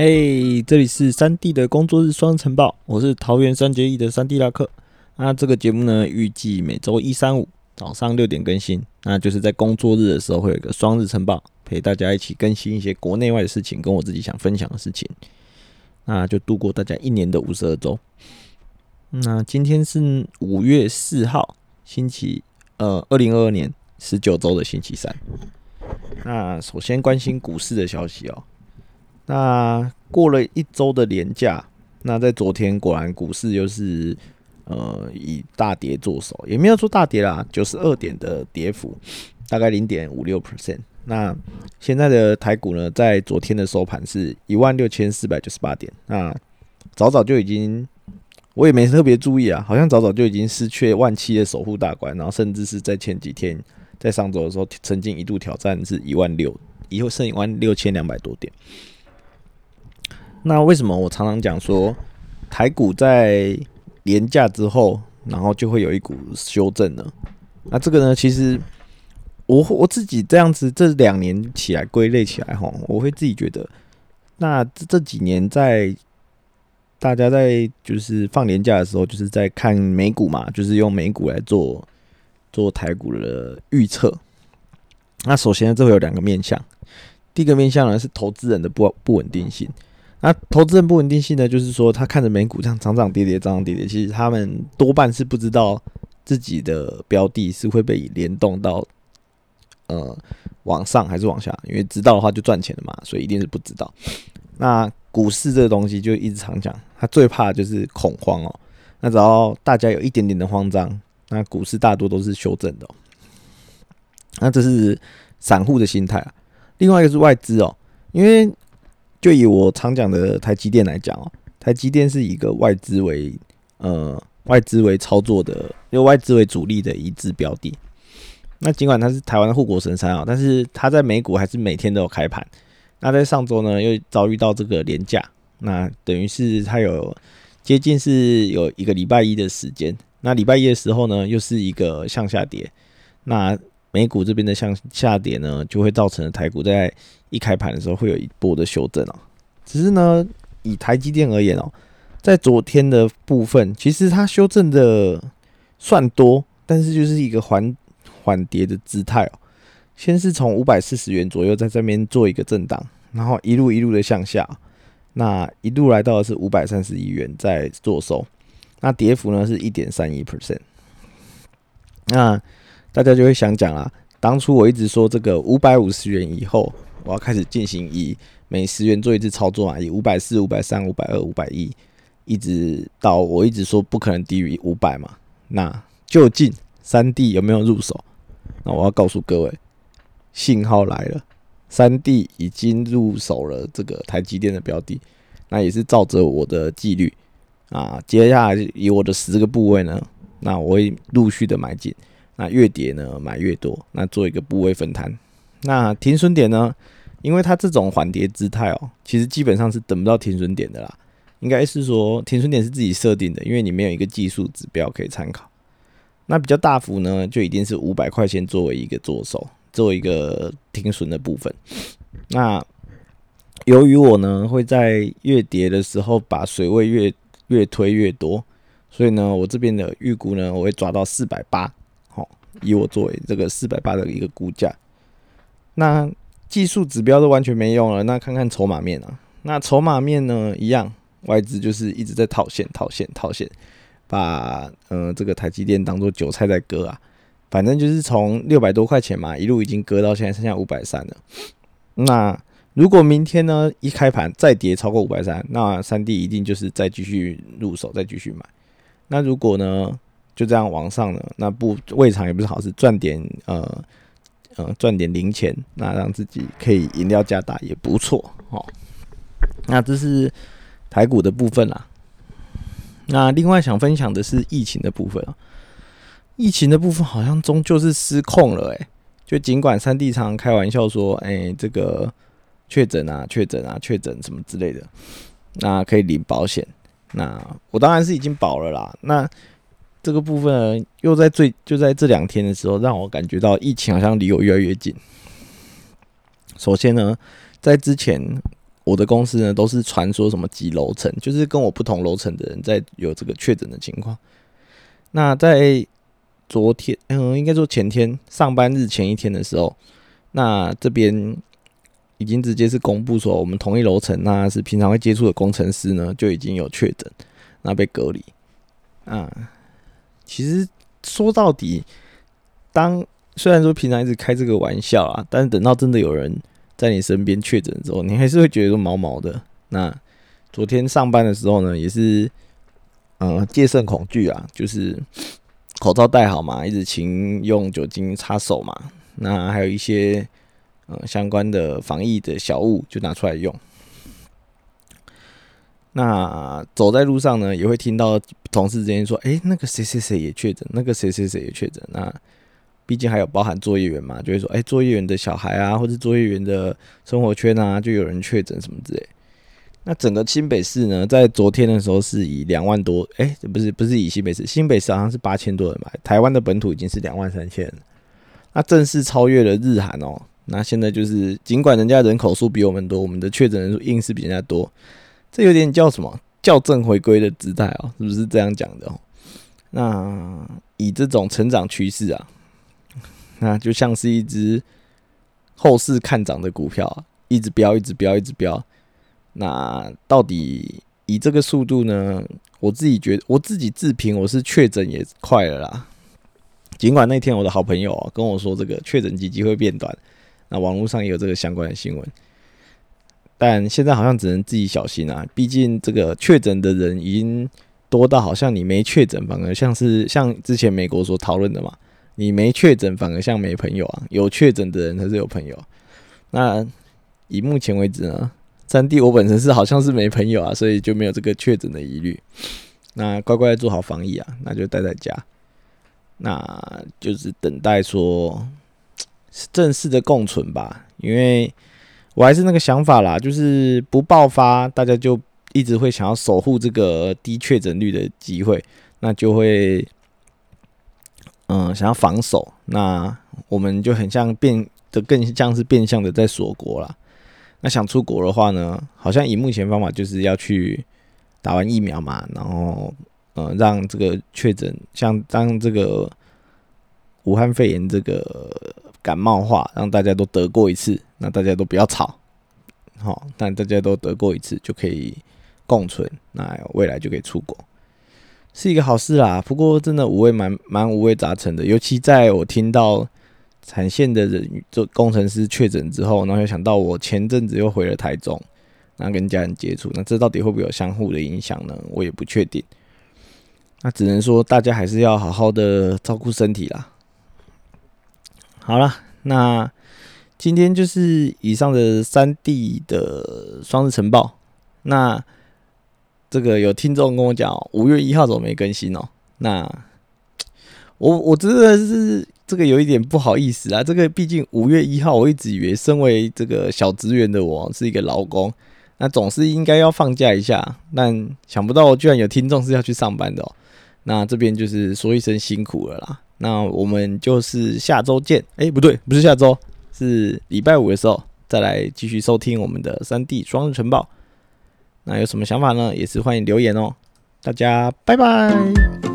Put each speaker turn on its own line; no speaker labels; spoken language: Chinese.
嘿，这里是三 D 的工作日双晨报，我是桃园三结义的三 D 拉克。那这个节目呢，预计每周一、三、五早上六点更新，那就是在工作日的时候会有一个双日晨报，陪大家一起更新一些国内外的事情，跟我自己想分享的事情，那就度过大家一年的五十二周。那今天是五月四号，星期呃，二零二二年十九周的星期三。那首先关心股市的消息哦。那过了一周的连假，那在昨天果然股市又是呃以大跌作手，也没有说大跌啦，九十二点的跌幅，大概零点五六 percent。那现在的台股呢，在昨天的收盘是一万六千四百九十八点，那早早就已经我也没特别注意啊，好像早早就已经失去万七的守护大关，然后甚至是在前几天在上周的时候，曾经一度挑战是一万六，以后剩一万六千两百多点。那为什么我常常讲说台股在廉价之后，然后就会有一股修正呢？那这个呢，其实我我自己这样子这两年起来归类起来哈，我会自己觉得，那这这几年在大家在就是放年假的时候，就是在看美股嘛，就是用美股来做做台股的预测。那首先这会有两个面向，第一个面向呢是投资人的不不稳定性。那投资人不稳定性呢？就是说，他看着美股这样涨涨跌跌、涨涨跌跌，其实他们多半是不知道自己的标的是会被联动到呃往上还是往下，因为知道的话就赚钱了嘛，所以一定是不知道。那股市这个东西就一直常讲，他最怕就是恐慌哦。那只要大家有一点点的慌张，那股市大多都是修正的。那这是散户的心态啊。另外一个是外资哦，因为。就以我常讲的台积电来讲哦，台积电是一个外资为呃外资为操作的，用外资为主力的一致标的。那尽管它是台湾的护国神山啊，但是它在美股还是每天都有开盘。那在上周呢，又遭遇到这个廉价，那等于是它有接近是有一个礼拜一的时间。那礼拜一的时候呢，又是一个向下跌。那美股这边的向下跌呢，就会造成台股在一开盘的时候会有一波的修正哦。只是呢，以台积电而言哦，在昨天的部分，其实它修正的算多，但是就是一个缓缓跌的姿态哦。先是从五百四十元左右在这边做一个震荡，然后一路一路的向下，那一路来到的是五百三十一元在做收，那跌幅呢是一点三一 percent。那大家就会想讲啊，当初我一直说这个五百五十元以后，我要开始进行以每十元做一次操作啊，以五百四、五百三、五百二、五百一，一直到我一直说不可能低于五百嘛。那究竟三 D 有没有入手？那我要告诉各位，信号来了，三 D 已经入手了这个台积电的标的，那也是照着我的纪律啊，接下来以我的十个部位呢，那我会陆续的买进。那越跌呢，买越多，那做一个部位分摊。那停损点呢？因为它这种缓跌姿态哦，其实基本上是等不到停损点的啦。应该是说停损点是自己设定的，因为你没有一个技术指标可以参考。那比较大幅呢，就一定是五百块钱作为一个做手，做一个停损的部分。那由于我呢会在越跌的时候把水位越越推越多，所以呢，我这边的预估呢，我会抓到四百八。以我作为这个四百八的一个估价，那技术指标都完全没用了。那看看筹码面啊，那筹码面呢一样，外资就是一直在套现、套现、套现，把嗯这个台积电当做韭菜在割啊。反正就是从六百多块钱嘛，一路已经割到现在剩下五百三了。那如果明天呢一开盘再跌超过五百三，那三 D 一定就是再继续入手，再继续买。那如果呢？就这样往上了，那不未尝也不是好事，赚点呃呃赚点零钱，那让自己可以饮料加大也不错哦。那这是台股的部分啦。那另外想分享的是疫情的部分啊，疫情的部分好像终究是失控了诶，就尽管三弟常开玩笑说，哎，这个确诊啊，确诊啊，确诊什么之类的，那可以领保险。那我当然是已经保了啦。那这个部分又在最就在这两天的时候，让我感觉到疫情好像离我越来越近。首先呢，在之前我的公司呢都是传说什么几楼层，就是跟我不同楼层的人在有这个确诊的情况。那在昨天，嗯，应该说前天上班日前一天的时候，那这边已经直接是公布说，我们同一楼层那是平常会接触的工程师呢就已经有确诊，那被隔离。啊，其实说到底，当虽然说平常一直开这个玩笑啊，但是等到真的有人在你身边确诊之后，你还是会觉得毛毛的。那昨天上班的时候呢，也是，嗯，戒慎恐惧啊，就是口罩戴好嘛，一直勤用酒精擦手嘛，那还有一些呃相关的防疫的小物就拿出来用。那走在路上呢，也会听到同事之间说：“哎，那个谁谁谁也确诊，那个谁谁谁也确诊。”那毕竟还有包含作业员嘛，就会说：“哎，作业员的小孩啊，或者作业员的生活圈啊，就有人确诊什么之类。”那整个新北市呢，在昨天的时候是以两万多，哎，不是不是以新北市，新北市好像是八千多人吧。台湾的本土已经是两万三千，那正式超越了日韩哦。那现在就是，尽管人家人口数比我们多，我们的确诊人数硬是比人家多。这有点叫什么校正回归的姿态哦，是不是这样讲的？哦？那以这种成长趋势啊，那就像是一只后市看涨的股票，一直飙，一直飙，一直飙。那到底以这个速度呢？我自己觉得，我自己自评我是确诊也快了啦。尽管那天我的好朋友啊跟我说，这个确诊期机会变短，那网络上也有这个相关的新闻。但现在好像只能自己小心啊，毕竟这个确诊的人已经多到好像你没确诊，反而像是像之前美国所讨论的嘛，你没确诊反而像没朋友啊，有确诊的人才是有朋友。那以目前为止呢，三弟我本身是好像是没朋友啊，所以就没有这个确诊的疑虑。那乖乖做好防疫啊，那就待在家，那就是等待说正式的共存吧，因为。我还是那个想法啦，就是不爆发，大家就一直会想要守护这个低确诊率的机会，那就会，嗯，想要防守，那我们就很像变得更像是变相的在锁国啦。那想出国的话呢，好像以目前方法就是要去打完疫苗嘛，然后，呃，让这个确诊像当这个武汉肺炎这个。感冒化，让大家都得过一次，那大家都不要吵，好，但大家都得过一次就可以共存，那未来就可以出国，是一个好事啦。不过真的五味蛮蛮五味杂陈的，尤其在我听到产线的人做工程师确诊之后，然后又想到我前阵子又回了台中，那跟家人接触，那这到底会不会有相互的影响呢？我也不确定。那只能说大家还是要好好的照顾身体啦。好了，那今天就是以上的三 D 的双日晨报。那这个有听众跟我讲，五月一号怎么没更新哦？那我我真的是这个有一点不好意思啊。这个毕竟五月一号，我一直以为身为这个小职员的我是一个劳工，那总是应该要放假一下。但想不到居然有听众是要去上班的哦。那这边就是说一声辛苦了啦。那我们就是下周见。哎，不对，不是下周，是礼拜五的时候再来继续收听我们的三 D 双日晨报。那有什么想法呢？也是欢迎留言哦。大家拜拜。